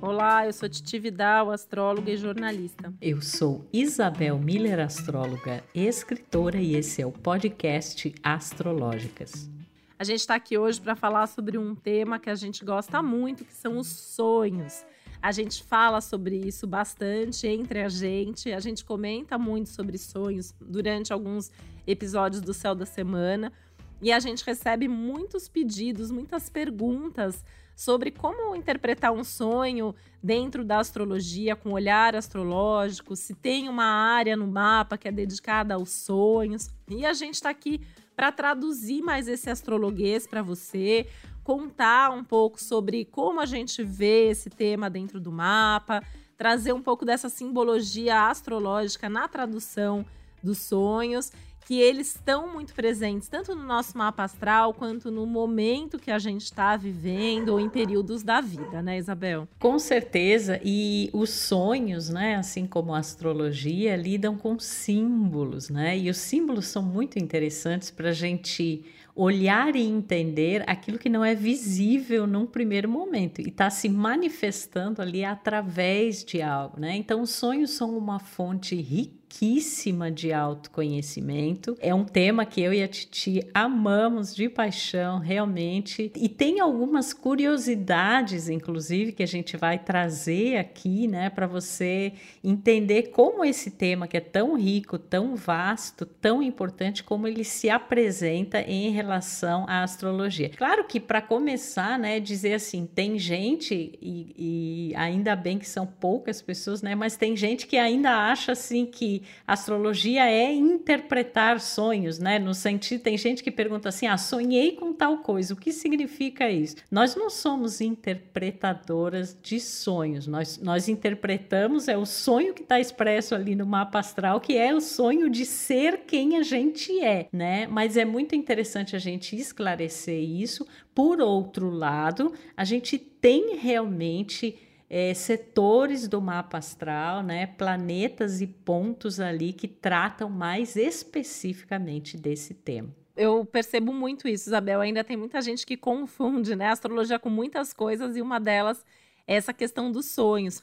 Olá, eu sou Titi Vidal, astróloga e jornalista. Eu sou Isabel Miller, astróloga, escritora, e esse é o podcast Astrológicas. A gente está aqui hoje para falar sobre um tema que a gente gosta muito, que são os sonhos. A gente fala sobre isso bastante entre a gente, a gente comenta muito sobre sonhos durante alguns episódios do Céu da Semana e a gente recebe muitos pedidos, muitas perguntas sobre como interpretar um sonho dentro da astrologia, com olhar astrológico, se tem uma área no mapa que é dedicada aos sonhos. E a gente está aqui para traduzir mais esse astrologuês para você, contar um pouco sobre como a gente vê esse tema dentro do mapa, trazer um pouco dessa simbologia astrológica na tradução dos sonhos que eles estão muito presentes tanto no nosso mapa astral quanto no momento que a gente está vivendo ou em períodos da vida, né, Isabel? Com certeza. E os sonhos, né, assim como a astrologia, lidam com símbolos, né? E os símbolos são muito interessantes para a gente olhar e entender aquilo que não é visível num primeiro momento e está se manifestando ali através de algo, né? Então, os sonhos são uma fonte rica riquíssima de autoconhecimento. É um tema que eu e a Titi amamos de paixão, realmente. E tem algumas curiosidades, inclusive, que a gente vai trazer aqui, né, para você entender como esse tema, que é tão rico, tão vasto, tão importante, como ele se apresenta em relação à astrologia. Claro que, para começar, né, dizer assim, tem gente, e, e ainda bem que são poucas pessoas, né, mas tem gente que ainda acha assim que astrologia é interpretar sonhos, né? No sentido, tem gente que pergunta assim: ah, sonhei com tal coisa, o que significa isso? Nós não somos interpretadoras de sonhos, nós, nós interpretamos, é o sonho que está expresso ali no mapa astral, que é o sonho de ser quem a gente é, né? Mas é muito interessante a gente esclarecer isso. Por outro lado, a gente tem realmente é, setores do mapa astral, né, planetas e pontos ali que tratam mais especificamente desse tema. Eu percebo muito isso, Isabel. Ainda tem muita gente que confunde né, a astrologia com muitas coisas e uma delas é essa questão dos sonhos.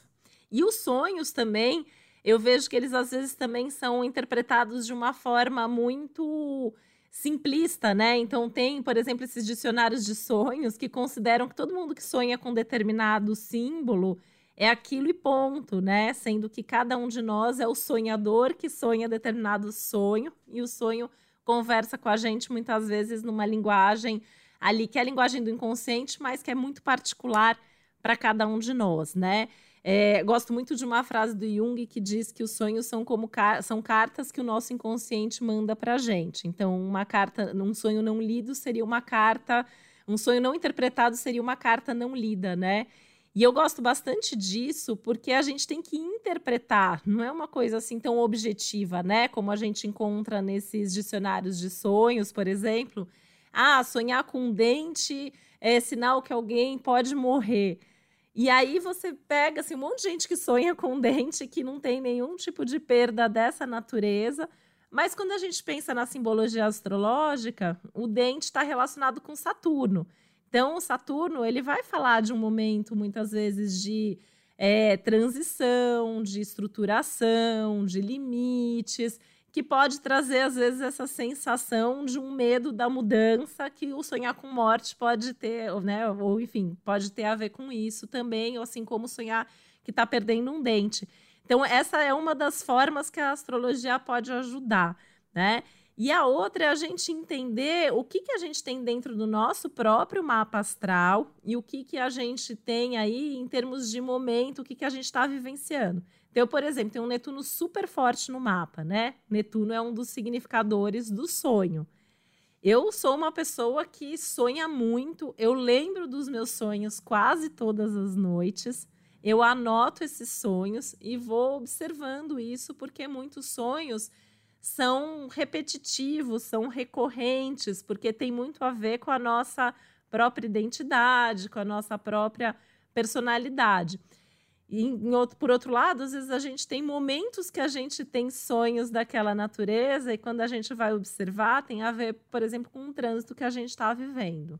E os sonhos também, eu vejo que eles às vezes também são interpretados de uma forma muito simplista, né? Então tem, por exemplo, esses dicionários de sonhos que consideram que todo mundo que sonha com determinado símbolo é aquilo e ponto, né? Sendo que cada um de nós é o sonhador que sonha determinado sonho e o sonho conversa com a gente muitas vezes numa linguagem ali que é a linguagem do inconsciente, mas que é muito particular para cada um de nós, né? É, gosto muito de uma frase do Jung que diz que os sonhos são como car são cartas que o nosso inconsciente manda para gente. Então, uma carta, um sonho não lido seria uma carta, um sonho não interpretado seria uma carta não lida, né? E eu gosto bastante disso porque a gente tem que interpretar, não é uma coisa assim tão objetiva, né? Como a gente encontra nesses dicionários de sonhos, por exemplo. Ah, sonhar com um dente é sinal que alguém pode morrer. E aí você pega assim, um monte de gente que sonha com dente que não tem nenhum tipo de perda dessa natureza. Mas quando a gente pensa na simbologia astrológica, o dente está relacionado com Saturno. Então, o Saturno ele vai falar de um momento, muitas vezes, de é, transição, de estruturação, de limites que pode trazer, às vezes, essa sensação de um medo da mudança que o sonhar com morte pode ter, né? Ou, enfim, pode ter a ver com isso também, assim como sonhar que está perdendo um dente. Então, essa é uma das formas que a astrologia pode ajudar, né? E a outra é a gente entender o que, que a gente tem dentro do nosso próprio mapa astral e o que, que a gente tem aí em termos de momento, o que, que a gente está vivenciando. Então, por exemplo, tem um Netuno super forte no mapa, né? Netuno é um dos significadores do sonho. Eu sou uma pessoa que sonha muito, eu lembro dos meus sonhos quase todas as noites. Eu anoto esses sonhos e vou observando isso, porque muitos sonhos são repetitivos, são recorrentes, porque tem muito a ver com a nossa própria identidade, com a nossa própria personalidade. E em outro, por outro lado, às vezes a gente tem momentos que a gente tem sonhos daquela natureza e quando a gente vai observar, tem a ver, por exemplo, com o trânsito que a gente está vivendo.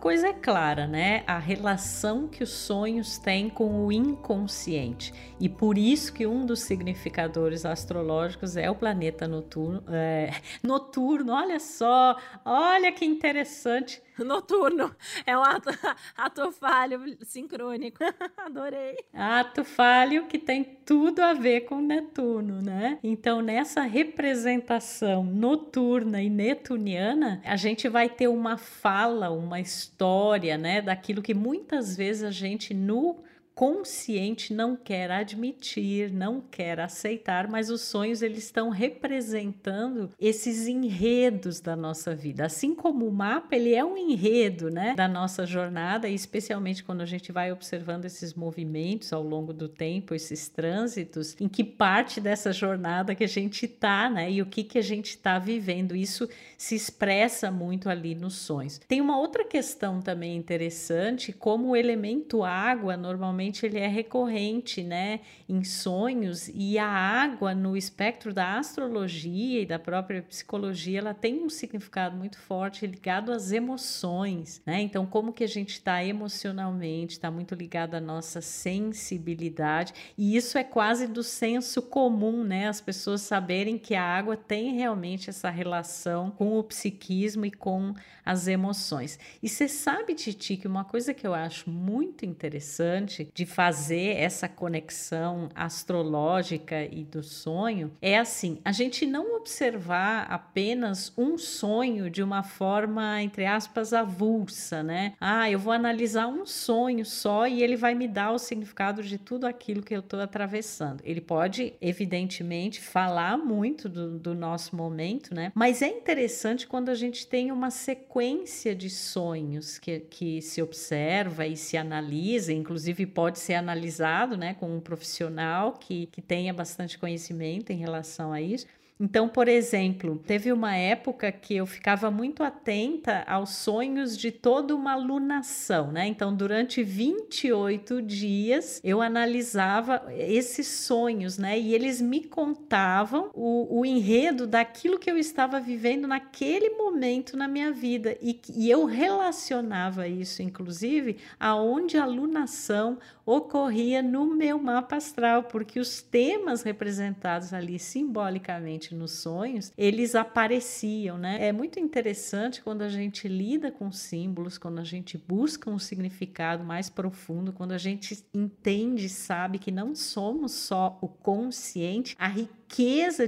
Coisa é clara, né? A relação que os sonhos têm com o inconsciente. E por isso que um dos significadores astrológicos é o planeta noturno. É, noturno, olha só, olha que interessante noturno. É um ato, ato falho sincrônico. Adorei. Ato falho que tem tudo a ver com Netuno, né? Então, nessa representação noturna e netuniana, a gente vai ter uma fala, uma história, né? Daquilo que muitas vezes a gente no consciente não quer admitir, não quer aceitar, mas os sonhos eles estão representando esses enredos da nossa vida. Assim como o mapa, ele é um enredo, né, da nossa jornada, e especialmente quando a gente vai observando esses movimentos ao longo do tempo, esses trânsitos, em que parte dessa jornada que a gente tá, né, e o que que a gente está vivendo. Isso se expressa muito ali nos sonhos. Tem uma outra questão também interessante, como o elemento água normalmente ele é recorrente, né, em sonhos e a água no espectro da astrologia e da própria psicologia, ela tem um significado muito forte ligado às emoções, né? Então, como que a gente está emocionalmente, está muito ligado à nossa sensibilidade e isso é quase do senso comum, né? As pessoas saberem que a água tem realmente essa relação com o psiquismo e com as emoções. E você sabe, Titi, que uma coisa que eu acho muito interessante de fazer essa conexão astrológica e do sonho é assim: a gente não observar apenas um sonho de uma forma, entre aspas, avulsa, né? Ah, eu vou analisar um sonho só e ele vai me dar o significado de tudo aquilo que eu estou atravessando. Ele pode, evidentemente, falar muito do, do nosso momento, né? Mas é interessante quando a gente tem uma sequência de sonhos que, que se observa e se analisa, inclusive pode ser analisado né, com um profissional que, que tenha bastante conhecimento em relação a isso. Então, por exemplo, teve uma época que eu ficava muito atenta aos sonhos de toda uma lunação, né? Então, durante 28 dias, eu analisava esses sonhos, né? E eles me contavam o, o enredo daquilo que eu estava vivendo naquele momento na minha vida. E, e eu relacionava isso, inclusive, aonde a lunação ocorria no meu mapa astral, porque os temas representados ali simbolicamente nos sonhos, eles apareciam, né? É muito interessante quando a gente lida com símbolos, quando a gente busca um significado mais profundo, quando a gente entende, sabe que não somos só o consciente, a riqueza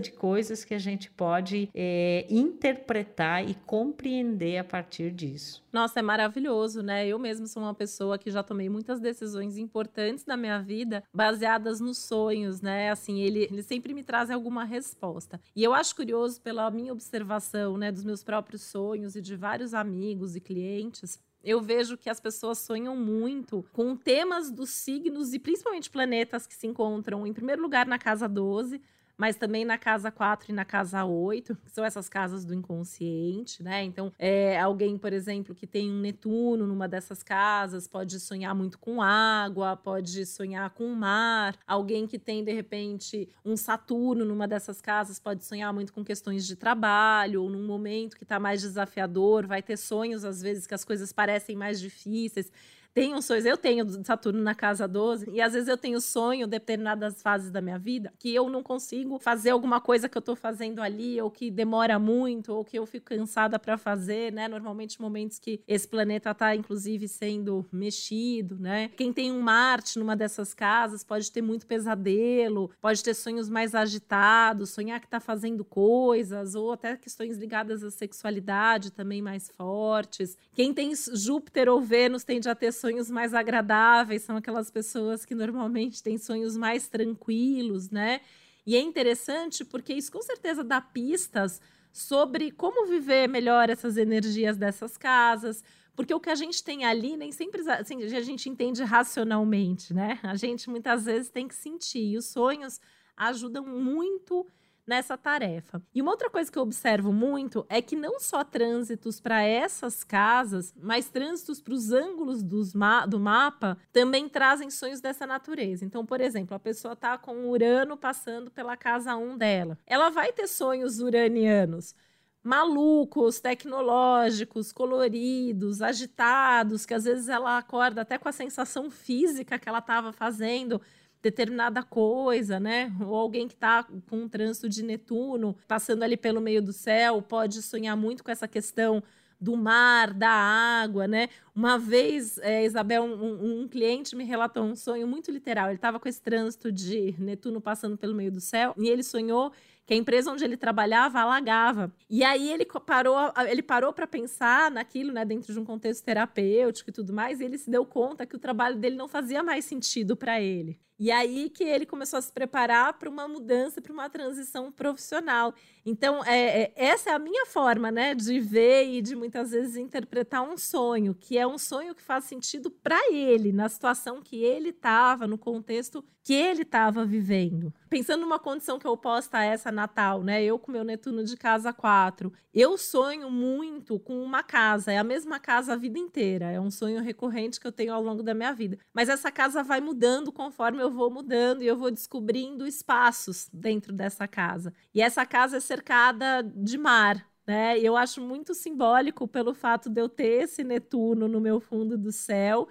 de coisas que a gente pode é, interpretar e compreender a partir disso. Nossa, é maravilhoso, né? Eu mesmo sou uma pessoa que já tomei muitas decisões importantes na minha vida baseadas nos sonhos, né? Assim, ele, ele sempre me traz alguma resposta. E eu acho curioso pela minha observação, né, dos meus próprios sonhos e de vários amigos e clientes, eu vejo que as pessoas sonham muito com temas dos signos e principalmente planetas que se encontram em primeiro lugar na casa 12, mas também na casa 4 e na casa 8, que são essas casas do inconsciente, né? Então, é, alguém, por exemplo, que tem um Netuno numa dessas casas, pode sonhar muito com água, pode sonhar com o mar. Alguém que tem, de repente, um Saturno numa dessas casas, pode sonhar muito com questões de trabalho, ou num momento que está mais desafiador, vai ter sonhos, às vezes, que as coisas parecem mais difíceis tenho sonhos. Eu tenho Saturno na casa 12 e às vezes eu tenho sonho, determinadas fases da minha vida, que eu não consigo fazer alguma coisa que eu tô fazendo ali, ou que demora muito, ou que eu fico cansada para fazer, né? Normalmente momentos que esse planeta tá, inclusive, sendo mexido, né? Quem tem um Marte numa dessas casas pode ter muito pesadelo, pode ter sonhos mais agitados, sonhar que tá fazendo coisas, ou até questões ligadas à sexualidade também mais fortes. Quem tem Júpiter ou Vênus tende a ter sonhos mais agradáveis, são aquelas pessoas que normalmente têm sonhos mais tranquilos, né? E é interessante porque isso com certeza dá pistas sobre como viver melhor essas energias dessas casas, porque o que a gente tem ali nem sempre assim, a gente entende racionalmente, né? A gente muitas vezes tem que sentir. E os sonhos ajudam muito nessa tarefa. E uma outra coisa que eu observo muito é que não só trânsitos para essas casas, mas trânsitos para os ângulos ma do mapa também trazem sonhos dessa natureza. Então, por exemplo, a pessoa está com Urano passando pela casa 1 dela. Ela vai ter sonhos uranianos malucos, tecnológicos, coloridos, agitados, que às vezes ela acorda até com a sensação física que ela estava fazendo determinada coisa, né? Ou alguém que está com um trânsito de Netuno, passando ali pelo meio do céu, pode sonhar muito com essa questão do mar, da água, né? Uma vez, é, Isabel, um, um, cliente me relatou um sonho muito literal. Ele estava com esse trânsito de Netuno passando pelo meio do céu e ele sonhou que a empresa onde ele trabalhava alagava. E aí ele parou, ele parou para pensar naquilo, né, dentro de um contexto terapêutico e tudo mais, e ele se deu conta que o trabalho dele não fazia mais sentido para ele. E aí que ele começou a se preparar para uma mudança, para uma transição profissional. Então, é, é, essa é a minha forma, né, de ver e de muitas vezes interpretar um sonho, que é um sonho que faz sentido para ele, na situação que ele estava, no contexto que ele estava vivendo. Pensando numa condição que é oposta a essa natal, né? Eu com meu Netuno de casa 4, eu sonho muito com uma casa, é a mesma casa a vida inteira, é um sonho recorrente que eu tenho ao longo da minha vida. Mas essa casa vai mudando conforme eu vou mudando e eu vou descobrindo espaços dentro dessa casa. E essa casa é cercada de mar, né? Eu acho muito simbólico pelo fato de eu ter esse Netuno no meu fundo do céu,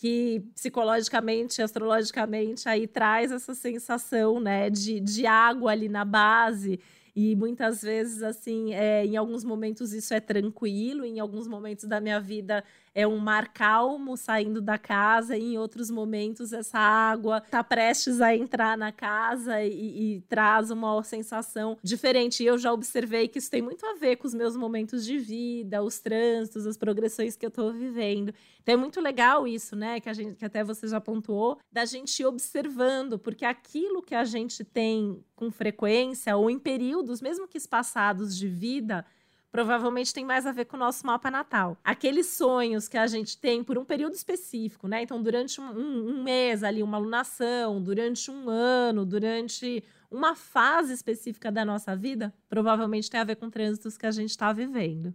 que psicologicamente, astrologicamente, aí traz essa sensação, né, de, de água ali na base. E muitas vezes, assim, é, em alguns momentos isso é tranquilo, em alguns momentos da minha vida é um mar calmo saindo da casa, e em outros momentos essa água está prestes a entrar na casa e, e, traz uma sensação diferente. E eu já observei que isso tem muito a ver com os meus momentos de vida, os trânsitos, as progressões que eu estou vivendo. Então é muito legal isso, né? Que a gente, que até você já pontuou, da gente ir observando, porque aquilo que a gente tem com frequência ou em períodos, mesmo que espaçados de vida, provavelmente tem mais a ver com o nosso mapa natal. Aqueles sonhos que a gente tem por um período específico, né? Então, durante um, um, mês ali, uma alunação, durante um ano, durante uma fase específica da nossa vida, provavelmente tem a ver com trânsitos que a gente está vivendo.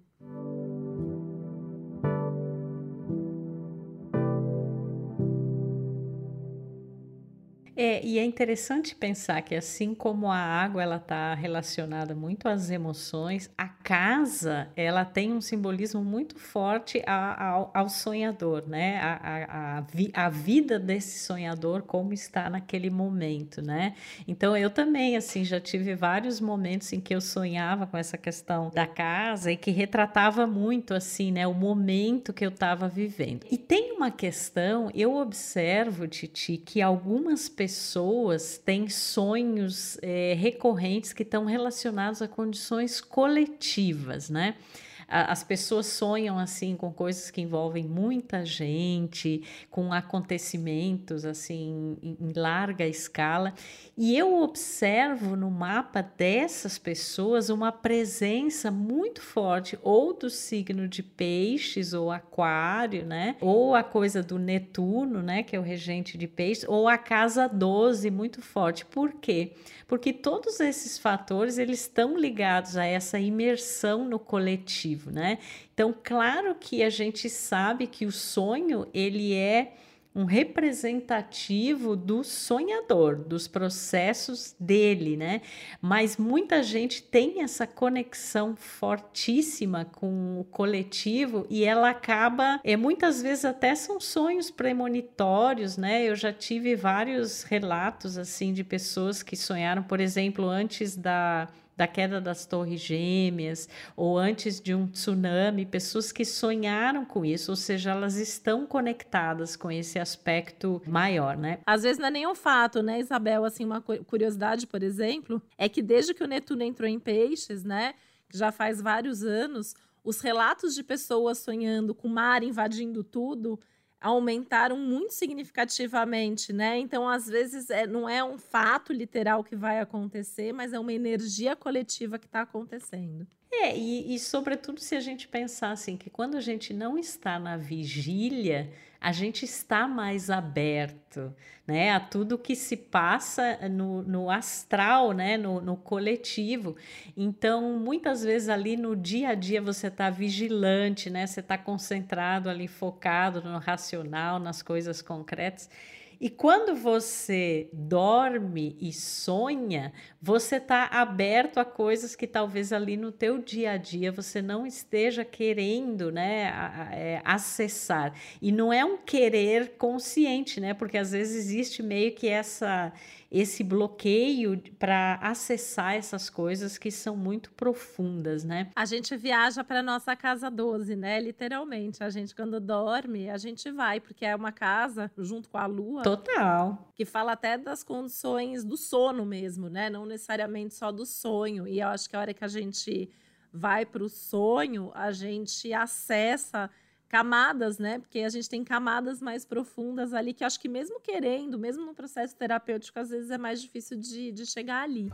É, e é interessante pensar que assim como a água ela está relacionada muito às emoções, a casa ela tem um simbolismo muito forte ao, ao sonhador, né? A, a, a, vi, a, vida desse sonhador como está naquele momento, né? Então eu também assim já tive vários momentos em que eu sonhava com essa questão da casa e que retratava muito assim, né? O momento que eu estava vivendo. E tem uma questão, eu observo, Titi, que algumas pessoas pessoas têm sonhos é, recorrentes que estão relacionados a condições coletivas, né? As pessoas sonham assim com coisas que envolvem muita gente, com acontecimentos assim em, em larga escala, e eu observo no mapa dessas pessoas uma presença muito forte ou do signo de Peixes ou Aquário, né? Ou a coisa do Netuno, né, que é o regente de Peixes, ou a casa 12 muito forte. Por quê? Porque todos esses fatores eles estão ligados a essa imersão no coletivo, né? Então, claro que a gente sabe que o sonho ele é um representativo do sonhador, dos processos dele, né? Mas muita gente tem essa conexão fortíssima com o coletivo e ela acaba, é, muitas vezes até são sonhos premonitórios, né? Eu já tive vários relatos assim de pessoas que sonharam, por exemplo, antes da da queda das torres gêmeas ou antes de um tsunami, pessoas que sonharam com isso, ou seja, elas estão conectadas com esse aspecto maior, né? Às vezes não é nenhum fato, né, Isabel? Assim, uma curiosidade, por exemplo, é que desde que o Netuno entrou em peixes, né, já faz vários anos, os relatos de pessoas sonhando com o mar invadindo tudo aumentaram muito significativamente, né? Então, às vezes, é, não é um fato literal que vai acontecer, mas é uma energia coletiva que está acontecendo. É, e, e, sobretudo se a gente pensar assim, que quando a gente não está na vigília, a gente está mais aberto né, a tudo que se passa no, no astral, né, no, no coletivo. Então, muitas vezes ali no dia a dia você está vigilante, né, você está concentrado ali, focado no racional, nas coisas concretas. E quando você dorme e sonha, você está aberto a coisas que talvez ali no teu dia a dia você não esteja querendo, né, é, acessar. E não é um querer consciente, né? Porque às vezes existe meio que essa esse bloqueio para acessar essas coisas que são muito profundas, né? A gente viaja para nossa casa 12, né? Literalmente, a gente quando dorme, a gente vai, porque é uma casa junto com a lua. Total. Que fala até das condições do sono mesmo, né? Não necessariamente só do sonho. E eu acho que a hora que a gente vai para o sonho, a gente acessa camadas, né? Porque a gente tem camadas mais profundas ali que acho que mesmo querendo, mesmo no processo terapêutico, às vezes é mais difícil de, de chegar ali.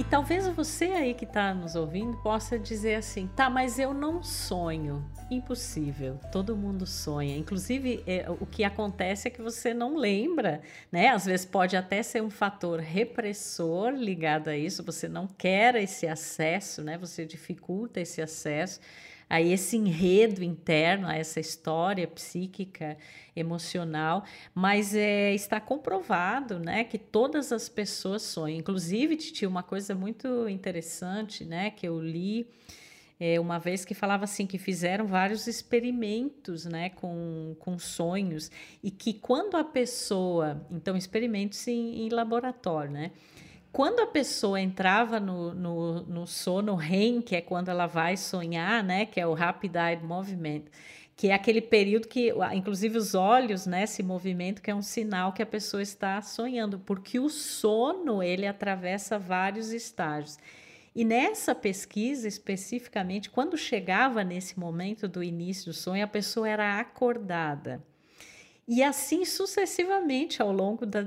E talvez você aí que está nos ouvindo possa dizer assim: tá, mas eu não sonho. Impossível, todo mundo sonha. Inclusive, é, o que acontece é que você não lembra, né? Às vezes pode até ser um fator repressor ligado a isso, você não quer esse acesso, né? Você dificulta esse acesso a esse enredo interno, a essa história psíquica, emocional, mas é, está comprovado né, que todas as pessoas sonham. Inclusive, Titi, uma coisa muito interessante né, que eu li é, uma vez que falava assim que fizeram vários experimentos né, com, com sonhos e que quando a pessoa, então experimentos em, em laboratório, né? quando a pessoa entrava no, no, no, sono REM, que é quando ela vai sonhar, né, que é o Rapid Eye Movement, que é aquele período que, inclusive, os olhos, né, se movimentam, que é um sinal que a pessoa está sonhando, porque o sono, ele atravessa vários estágios. E nessa pesquisa, especificamente, quando chegava nesse momento do início do sonho, a pessoa era acordada. E assim sucessivamente ao longo da,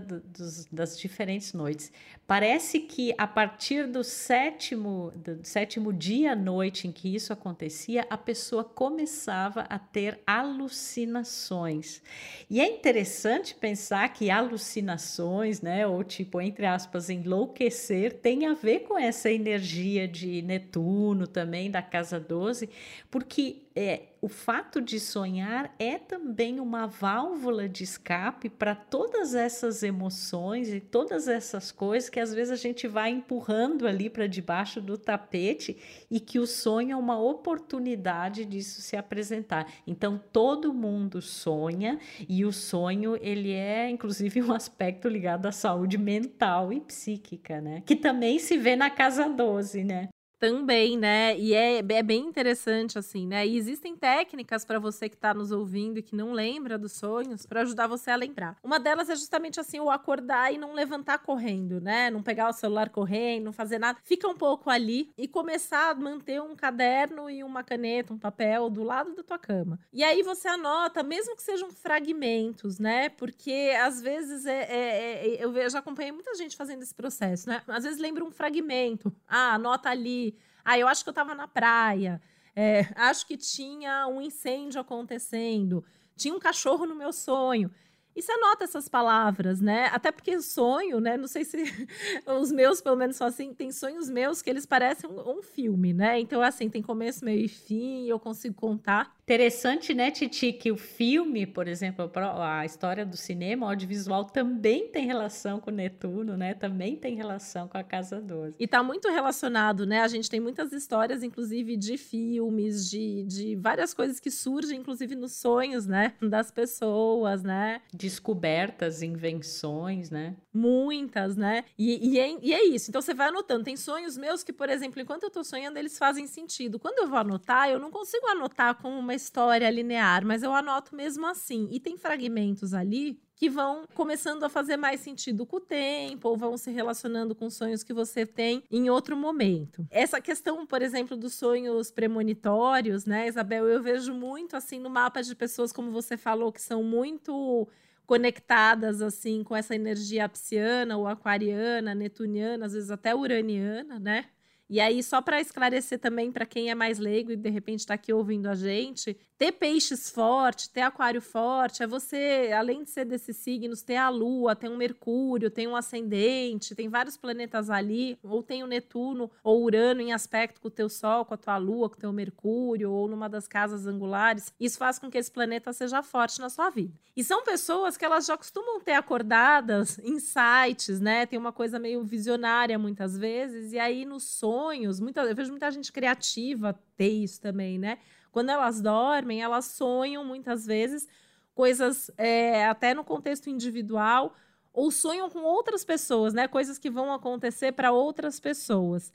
das diferentes noites. Parece que a partir do sétimo, do sétimo dia à noite em que isso acontecia, a pessoa começava a ter alucinações. E é interessante pensar que alucinações, né, ou tipo, entre aspas, enlouquecer, tem a ver com essa energia de Netuno também, da casa 12, porque é, o fato de sonhar é também uma válvula de escape para todas essas emoções e todas essas coisas que às vezes a gente vai empurrando ali para debaixo do tapete e que o sonho é uma oportunidade disso se apresentar. Então todo mundo sonha e o sonho ele é inclusive um aspecto ligado à saúde mental e psíquica, né? Que também se vê na casa 12, né? Também, né? E é, é bem interessante, assim, né? E existem técnicas para você que está nos ouvindo e que não lembra dos sonhos, para ajudar você a lembrar. Uma delas é justamente assim, o acordar e não levantar correndo, né? Não pegar o celular correndo, não fazer nada. Fica um pouco ali e começar a manter um caderno e uma caneta, um papel do lado da tua cama. E aí você anota, mesmo que sejam fragmentos, né? Porque às vezes é, é, é eu já acompanhei muita gente fazendo esse processo, né? Às vezes lembra um fragmento. Ah, anota ali ah, eu acho que eu estava na praia. É, acho que tinha um incêndio acontecendo. Tinha um cachorro no meu sonho. E você anota essas palavras, né? Até porque sonho, né? Não sei se os meus, pelo menos, são assim. Tem sonhos meus que eles parecem um, um filme, né? Então, assim, tem começo, meio e fim, eu consigo contar. Interessante, né, Titi, que o filme, por exemplo, a história do cinema, o audiovisual também tem relação com Netuno, né? Também tem relação com a Casa 12. E tá muito relacionado, né? A gente tem muitas histórias, inclusive, de filmes, de, de várias coisas que surgem, inclusive, nos sonhos, né? Das pessoas, né? Descobertas, invenções, né? Muitas, né? E, e, é, e é isso. Então, você vai anotando. Tem sonhos meus que, por exemplo, enquanto eu tô sonhando, eles fazem sentido. Quando eu vou anotar, eu não consigo anotar como uma uma história linear, mas eu anoto mesmo assim. E tem fragmentos ali que vão começando a fazer mais sentido com o tempo, ou vão se relacionando com sonhos que você tem em outro momento. Essa questão, por exemplo, dos sonhos premonitórios, né, Isabel, eu vejo muito assim no mapa de pessoas, como você falou, que são muito conectadas assim com essa energia psiana ou aquariana, netuniana, às vezes até uraniana, né? E aí, só para esclarecer também para quem é mais leigo e de repente está aqui ouvindo a gente, ter peixes forte, ter aquário forte, é você, além de ser desses signos, ter a Lua, tem um Mercúrio, tem um ascendente, tem vários planetas ali, ou tem o Netuno ou Urano em aspecto com o teu Sol, com a tua Lua, com o teu Mercúrio, ou numa das casas angulares. Isso faz com que esse planeta seja forte na sua vida. E são pessoas que elas já costumam ter acordadas insights, né? Tem uma coisa meio visionária muitas vezes, e aí nos sonhos, muita, eu vejo muita gente criativa ter isso também, né? Quando elas dormem, elas sonham muitas vezes coisas é, até no contexto individual ou sonham com outras pessoas, né? Coisas que vão acontecer para outras pessoas.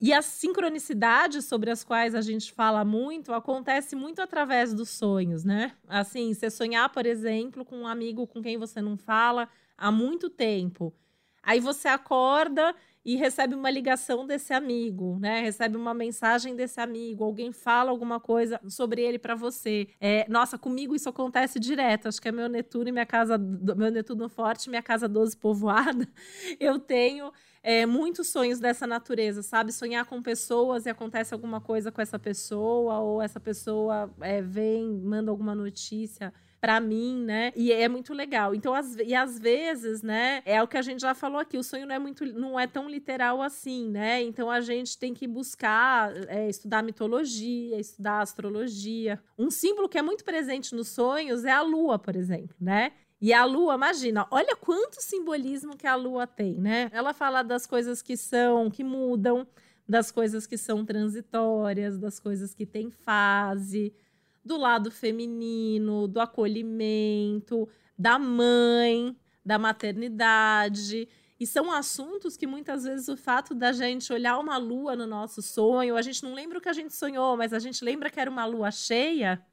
E as sincronicidades sobre as quais a gente fala muito acontece muito através dos sonhos, né? Assim, você sonhar, por exemplo, com um amigo com quem você não fala há muito tempo. Aí você acorda e recebe uma ligação desse amigo, né? Recebe uma mensagem desse amigo, alguém fala alguma coisa sobre ele para você. É, nossa, comigo isso acontece direto. Acho que é meu Netuno e minha casa, meu Netuno forte, minha casa 12 povoada. Eu tenho é, muitos sonhos dessa natureza, sabe? Sonhar com pessoas e acontece alguma coisa com essa pessoa, ou essa pessoa é, vem, manda alguma notícia para mim, né? E é muito legal. Então, as, e às vezes, né, é o que a gente já falou aqui, o sonho não é muito não é tão literal assim, né? Então a gente tem que buscar é, estudar mitologia, estudar astrologia. Um símbolo que é muito presente nos sonhos é a lua, por exemplo, né? E a lua, imagina, olha quanto simbolismo que a lua tem, né? Ela fala das coisas que são, que mudam, das coisas que são transitórias, das coisas que têm fase, do lado feminino, do acolhimento, da mãe, da maternidade. E são assuntos que muitas vezes o fato da gente olhar uma lua no nosso sonho, a gente não lembra o que a gente sonhou, mas a gente lembra que era uma lua cheia,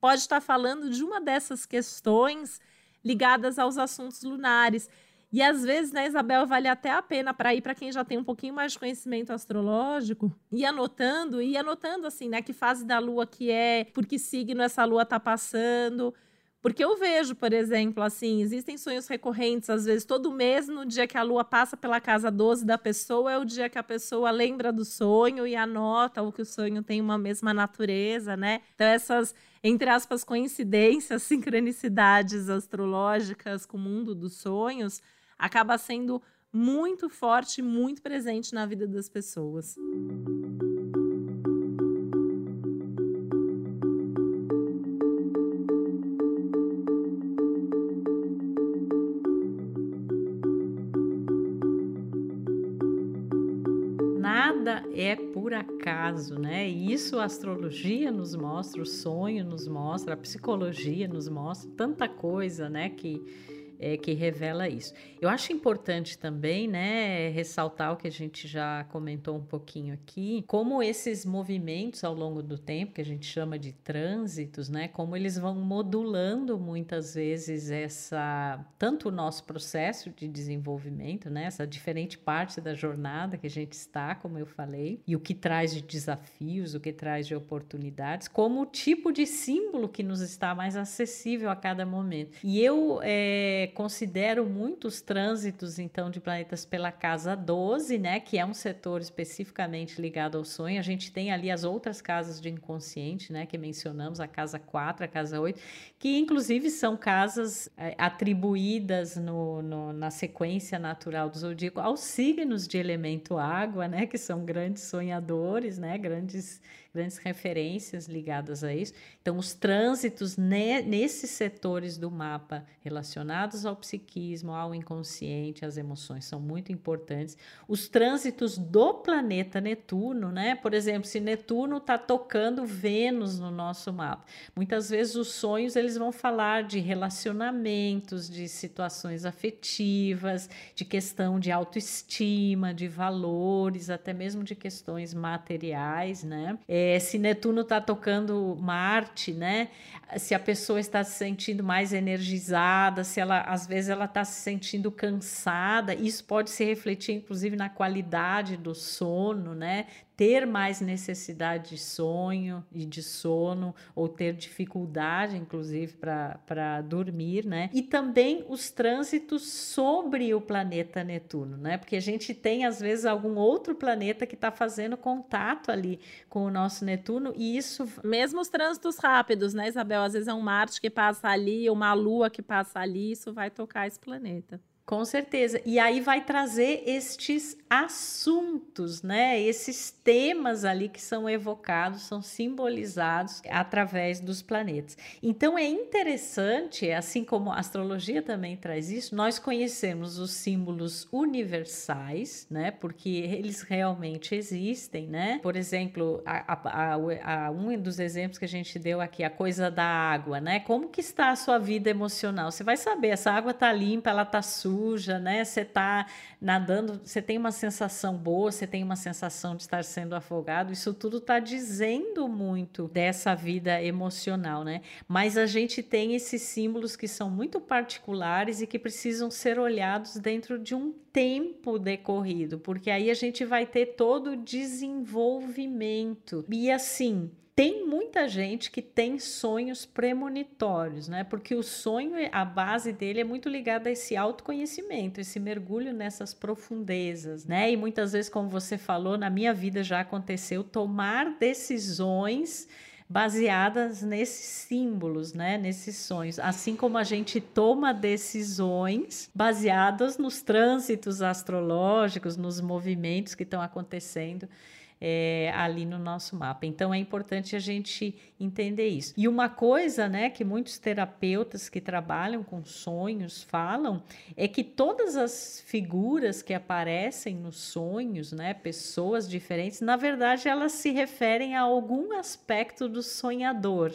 pode estar falando de uma dessas questões ligadas aos assuntos lunares. E às vezes, né, Isabel, vale até a pena para ir para quem já tem um pouquinho mais de conhecimento astrológico, ir anotando, e anotando assim, né, que fase da lua que é, por que signo essa lua tá passando. Porque eu vejo, por exemplo, assim, existem sonhos recorrentes, às vezes todo mês, no dia que a lua passa pela casa 12 da pessoa, é o dia que a pessoa lembra do sonho e anota o que o sonho tem uma mesma natureza, né? Então, essas, entre aspas, coincidências, sincronicidades astrológicas com o mundo dos sonhos, acaba sendo muito forte, muito presente na vida das pessoas. Nada é por acaso, né? Isso a astrologia nos mostra, o sonho nos mostra, a psicologia nos mostra, tanta coisa, né? Que é, que revela isso. Eu acho importante também, né, ressaltar o que a gente já comentou um pouquinho aqui, como esses movimentos ao longo do tempo, que a gente chama de trânsitos, né, como eles vão modulando muitas vezes essa, tanto o nosso processo de desenvolvimento, né, essa diferente parte da jornada que a gente está, como eu falei, e o que traz de desafios, o que traz de oportunidades, como o tipo de símbolo que nos está mais acessível a cada momento. E eu é, considero muitos trânsitos, então, de planetas pela casa 12, né? Que é um setor especificamente ligado ao sonho. A gente tem ali as outras casas de inconsciente, né? Que mencionamos, a casa 4, a casa 8, que inclusive são casas é, atribuídas no, no, na sequência natural do zodíaco aos signos de elemento água, né? Que são grandes sonhadores, né? Grandes grandes referências ligadas a isso. Então, os trânsitos ne, nesses setores do mapa relacionados ao psiquismo, ao inconsciente, às emoções são muito importantes. Os trânsitos do planeta Netuno, né? Por exemplo, se Netuno está tocando Vênus no nosso mapa, muitas vezes os sonhos eles vão falar de relacionamentos, de situações afetivas, de questão de autoestima, de valores, até mesmo de questões materiais, né? É, é, se Netuno está tocando Marte, né? Se a pessoa está se sentindo mais energizada, se ela às vezes ela está se sentindo cansada, isso pode se refletir inclusive na qualidade do sono, né? Ter mais necessidade de sonho e de sono, ou ter dificuldade, inclusive, para dormir, né? E também os trânsitos sobre o planeta Netuno, né? Porque a gente tem, às vezes, algum outro planeta que está fazendo contato ali com o nosso Netuno, e isso. Mesmo os trânsitos rápidos, né, Isabel? Às vezes é um Marte que passa ali, uma Lua que passa ali, isso vai tocar esse planeta. Com certeza. E aí vai trazer estes assuntos, né? Esses temas ali que são evocados, são simbolizados através dos planetas. Então é interessante, assim como a astrologia também traz isso, nós conhecemos os símbolos universais, né? Porque eles realmente existem, né? Por exemplo, a, a, a, um dos exemplos que a gente deu aqui, a coisa da água, né? Como que está a sua vida emocional? Você vai saber, essa água está limpa, ela está suja, suja, né? Você está nadando, você tem uma sensação boa, você tem uma sensação de estar sendo afogado. Isso tudo está dizendo muito dessa vida emocional, né? Mas a gente tem esses símbolos que são muito particulares e que precisam ser olhados dentro de um tempo decorrido, porque aí a gente vai ter todo o desenvolvimento. E assim, tem muita gente que tem sonhos premonitórios, né? Porque o sonho, a base dele é muito ligada a esse autoconhecimento, esse mergulho nessas profundezas, né? E muitas vezes, como você falou, na minha vida já aconteceu tomar decisões baseadas nesses símbolos, né, nesses sonhos, assim como a gente toma decisões baseadas nos trânsitos astrológicos, nos movimentos que estão acontecendo é, ali no nosso mapa. Então é importante a gente entender isso. E uma coisa, né, que muitos terapeutas que trabalham com sonhos falam é que todas as figuras que aparecem nos sonhos, né, pessoas diferentes, na verdade elas se referem a algum aspecto do sonhador.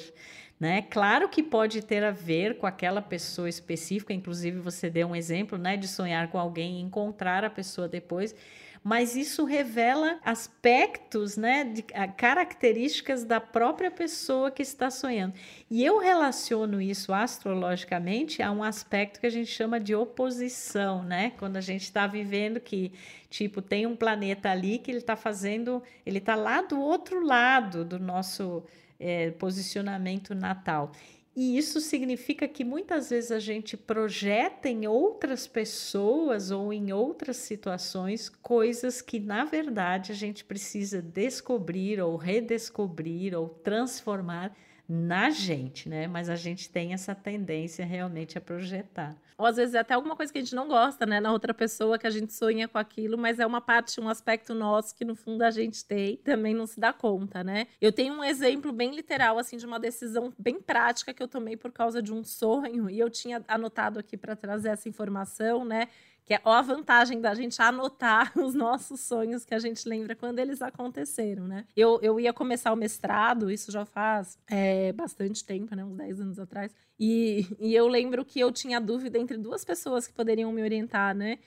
Né? Claro que pode ter a ver com aquela pessoa específica, inclusive você deu um exemplo né, de sonhar com alguém e encontrar a pessoa depois, mas isso revela aspectos, né, de, características da própria pessoa que está sonhando. E eu relaciono isso astrologicamente a um aspecto que a gente chama de oposição, né? Quando a gente está vivendo que, tipo, tem um planeta ali que ele está fazendo, ele está lá do outro lado do nosso é, posicionamento natal. E isso significa que muitas vezes a gente projeta em outras pessoas ou em outras situações coisas que, na verdade, a gente precisa descobrir ou redescobrir ou transformar na gente, né? Mas a gente tem essa tendência realmente a projetar. Ou às vezes é até alguma coisa que a gente não gosta, né? Na outra pessoa que a gente sonha com aquilo, mas é uma parte, um aspecto nosso que no fundo a gente tem, também não se dá conta, né? Eu tenho um exemplo bem literal, assim, de uma decisão bem prática que eu tomei por causa de um sonho, e eu tinha anotado aqui para trazer essa informação, né? Que é ó a vantagem da gente anotar os nossos sonhos que a gente lembra quando eles aconteceram, né? Eu, eu ia começar o mestrado, isso já faz é, bastante tempo, né? Uns 10 anos atrás. E, e eu lembro que eu tinha dúvida entre duas pessoas que poderiam me orientar, né?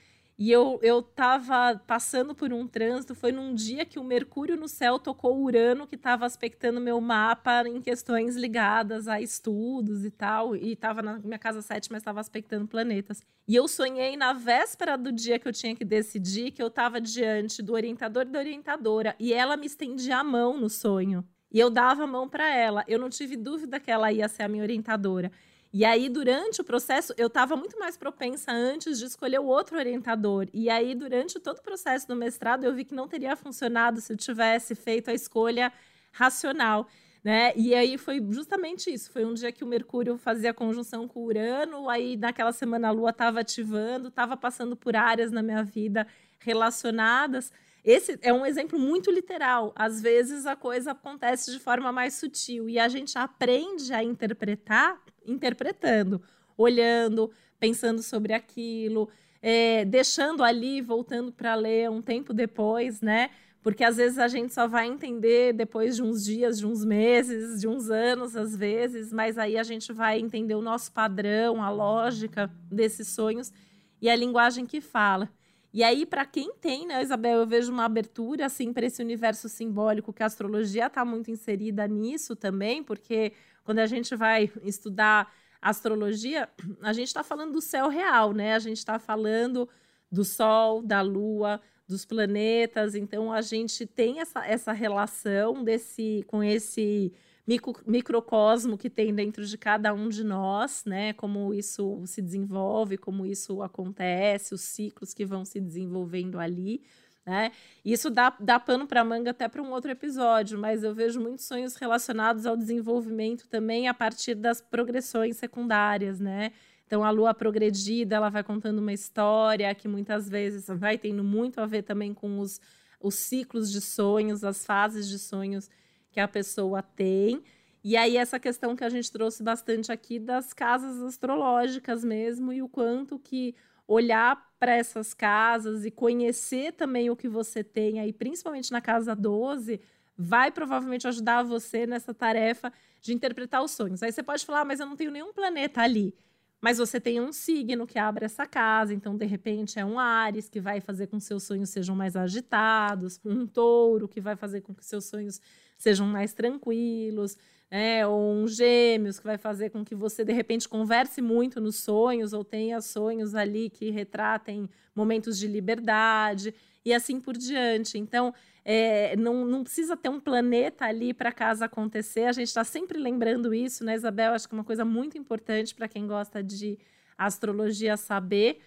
E eu, eu tava passando por um trânsito, foi num dia que o Mercúrio no céu tocou o Urano, que estava aspectando meu mapa em questões ligadas a estudos e tal. E estava na minha casa 7, mas estava aspectando planetas. E eu sonhei na véspera do dia que eu tinha que decidir que eu estava diante do orientador e da orientadora. E ela me estendia a mão no sonho. E eu dava a mão para ela. Eu não tive dúvida que ela ia ser a minha orientadora. E aí, durante o processo, eu estava muito mais propensa antes de escolher o outro orientador. E aí, durante todo o processo do mestrado, eu vi que não teria funcionado se eu tivesse feito a escolha racional. Né? E aí foi justamente isso. Foi um dia que o Mercúrio fazia conjunção com o Urano, aí naquela semana a Lua estava ativando, estava passando por áreas na minha vida relacionadas. Esse é um exemplo muito literal. Às vezes a coisa acontece de forma mais sutil e a gente aprende a interpretar interpretando, olhando, pensando sobre aquilo, é, deixando ali, voltando para ler um tempo depois, né? Porque às vezes a gente só vai entender depois de uns dias, de uns meses, de uns anos, às vezes, mas aí a gente vai entender o nosso padrão, a lógica desses sonhos e a linguagem que fala. E aí, para quem tem, né, Isabel, eu vejo uma abertura assim para esse universo simbólico que a astrologia está muito inserida nisso também, porque quando a gente vai estudar astrologia, a gente está falando do céu real, né? A gente está falando do Sol, da Lua, dos planetas. Então a gente tem essa, essa relação desse com esse micro, microcosmo que tem dentro de cada um de nós, né? Como isso se desenvolve, como isso acontece, os ciclos que vão se desenvolvendo ali. Né? Isso dá, dá pano para manga até para um outro episódio, mas eu vejo muitos sonhos relacionados ao desenvolvimento também a partir das progressões secundárias, né? Então a lua progredida, ela vai contando uma história que muitas vezes vai tendo muito a ver também com os, os ciclos de sonhos, as fases de sonhos que a pessoa tem. E aí, essa questão que a gente trouxe bastante aqui das casas astrológicas mesmo, e o quanto que olhar para essas casas e conhecer também o que você tem aí, principalmente na casa 12, vai provavelmente ajudar você nessa tarefa de interpretar os sonhos. Aí você pode falar, ah, mas eu não tenho nenhum planeta ali. Mas você tem um signo que abre essa casa, então de repente é um Ares que vai fazer com que seus sonhos sejam mais agitados, um Touro que vai fazer com que seus sonhos sejam mais tranquilos, né? ou um Gêmeos que vai fazer com que você de repente converse muito nos sonhos ou tenha sonhos ali que retratem momentos de liberdade e assim por diante. Então, é, não, não precisa ter um planeta ali para casa acontecer. A gente está sempre lembrando isso, né, Isabel? Acho que é uma coisa muito importante para quem gosta de astrologia saber.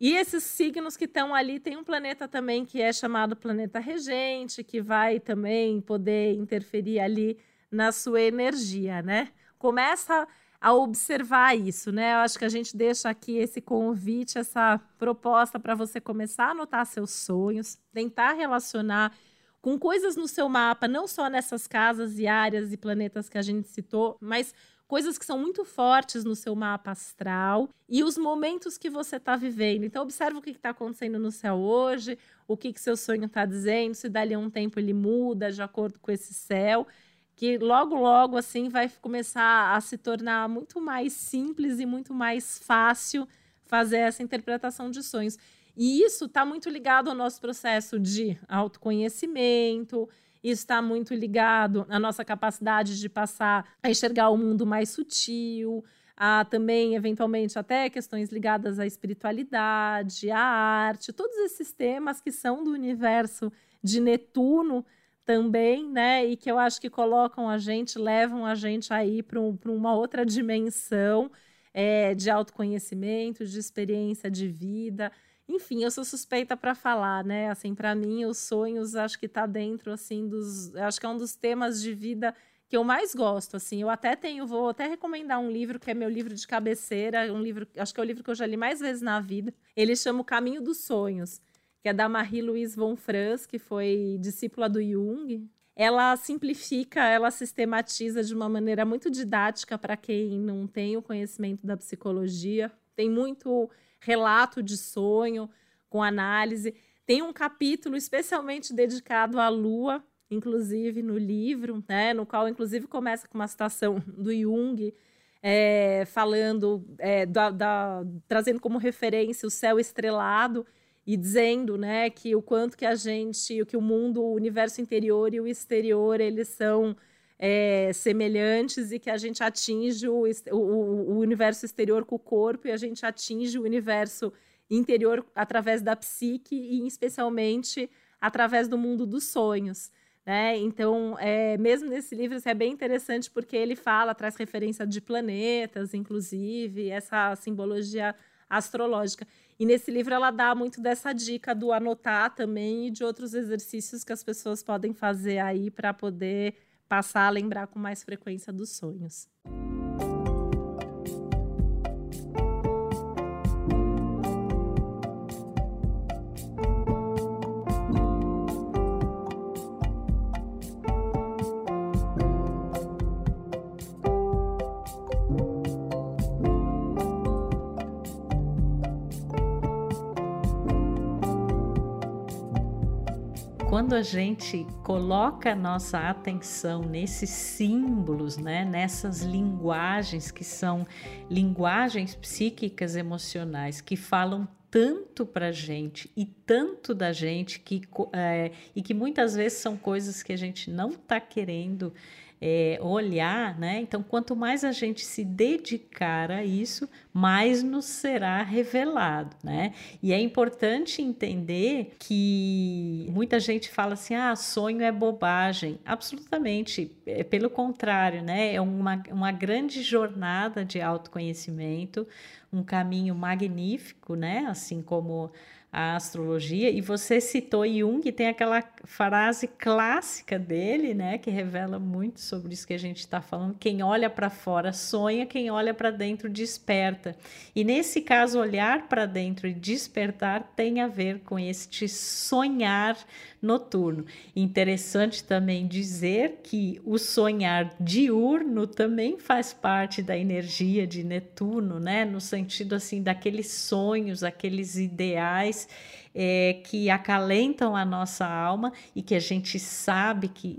E esses signos que estão ali, tem um planeta também que é chamado planeta regente, que vai também poder interferir ali na sua energia, né? Começa a observar isso, né? Eu acho que a gente deixa aqui esse convite, essa proposta para você começar a anotar seus sonhos, tentar relacionar com coisas no seu mapa, não só nessas casas e áreas e planetas que a gente citou, mas coisas que são muito fortes no seu mapa astral e os momentos que você está vivendo. Então, observa o que está acontecendo no céu hoje, o que, que seu sonho está dizendo, se dali a um tempo ele muda de acordo com esse céu, que logo, logo, assim, vai começar a se tornar muito mais simples e muito mais fácil fazer essa interpretação de sonhos. E isso está muito ligado ao nosso processo de autoconhecimento, isso está muito ligado à nossa capacidade de passar a enxergar o mundo mais sutil, a também, eventualmente, até questões ligadas à espiritualidade, à arte, todos esses temas que são do universo de Netuno também, né? E que eu acho que colocam a gente, levam a gente aí para um, uma outra dimensão é, de autoconhecimento, de experiência de vida. Enfim, eu sou suspeita para falar, né? Assim, para mim, os sonhos acho que está dentro assim dos, acho que é um dos temas de vida que eu mais gosto, assim. Eu até tenho, vou até recomendar um livro que é meu livro de cabeceira, um livro, acho que é o livro que eu já li mais vezes na vida. Ele chama O Caminho dos Sonhos, que é da Marie-Louise von Franz, que foi discípula do Jung. Ela simplifica, ela sistematiza de uma maneira muito didática para quem não tem o conhecimento da psicologia. Tem muito relato de sonho, com análise. Tem um capítulo especialmente dedicado à Lua, inclusive no livro, né, no qual inclusive começa com uma citação do Jung, é, falando, é, da, da, trazendo como referência o céu estrelado e dizendo, né, que o quanto que a gente, que o mundo, o universo interior e o exterior, eles são é, semelhantes e que a gente atinge o, o, o, universo exterior com o corpo e a gente atinge o universo interior através da psique e especialmente através do mundo dos sonhos. Né? Então, é, mesmo nesse livro, é bem interessante porque ele fala, traz referência de planetas, inclusive, essa simbologia astrológica. E nesse livro ela dá muito dessa dica do anotar também e de outros exercícios que as pessoas podem fazer aí para poder passar a lembrar com mais frequência dos sonhos. Quando a gente coloca a nossa atenção nesses símbolos, né, nessas linguagens que são linguagens psíquicas emocionais que falam tanto para gente e tanto da gente que é, e que muitas vezes são coisas que a gente não está querendo é, olhar, né? Então, quanto mais a gente se dedicar a isso, mais nos será revelado, né? E é importante entender que muita gente fala assim: ah, sonho é bobagem. Absolutamente, é pelo contrário, né? É uma, uma grande jornada de autoconhecimento, um caminho magnífico, né? Assim como a astrologia, e você citou Jung, tem aquela frase clássica dele, né, que revela muito sobre isso que a gente está falando. Quem olha para fora sonha, quem olha para dentro desperta. E nesse caso, olhar para dentro e despertar tem a ver com este sonhar noturno. Interessante também dizer que o sonhar diurno também faz parte da energia de Netuno, né, no sentido assim daqueles sonhos, aqueles ideais é, que acalentam a nossa alma e que a gente sabe que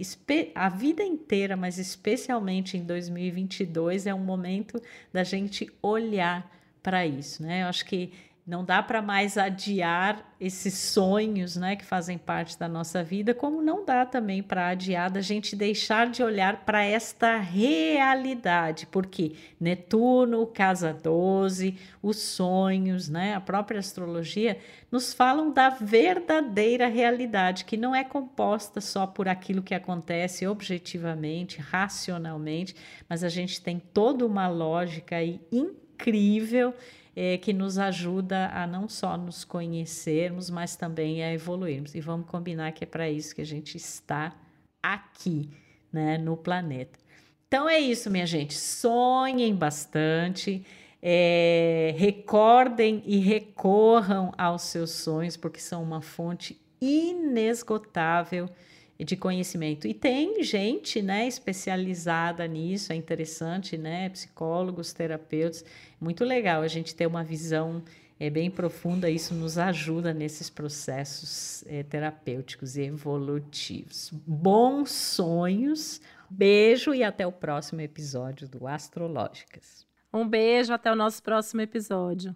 a vida inteira, mas especialmente em 2022, é um momento da gente olhar para isso, né? Eu acho que não dá para mais adiar esses sonhos, né, que fazem parte da nossa vida, como não dá também para adiar da gente deixar de olhar para esta realidade, porque Netuno, casa 12, os sonhos, né, a própria astrologia nos falam da verdadeira realidade, que não é composta só por aquilo que acontece objetivamente, racionalmente, mas a gente tem toda uma lógica aí incrível é, que nos ajuda a não só nos conhecermos, mas também a evoluirmos. E vamos combinar que é para isso que a gente está aqui, né, no planeta. Então é isso, minha gente. Sonhem bastante. É, recordem e recorram aos seus sonhos, porque são uma fonte inesgotável de conhecimento. E tem gente, né, especializada nisso, é interessante, né, psicólogos, terapeutas, muito legal a gente ter uma visão é bem profunda, isso nos ajuda nesses processos é, terapêuticos e evolutivos. Bons sonhos, beijo e até o próximo episódio do Astrológicas. Um beijo, até o nosso próximo episódio.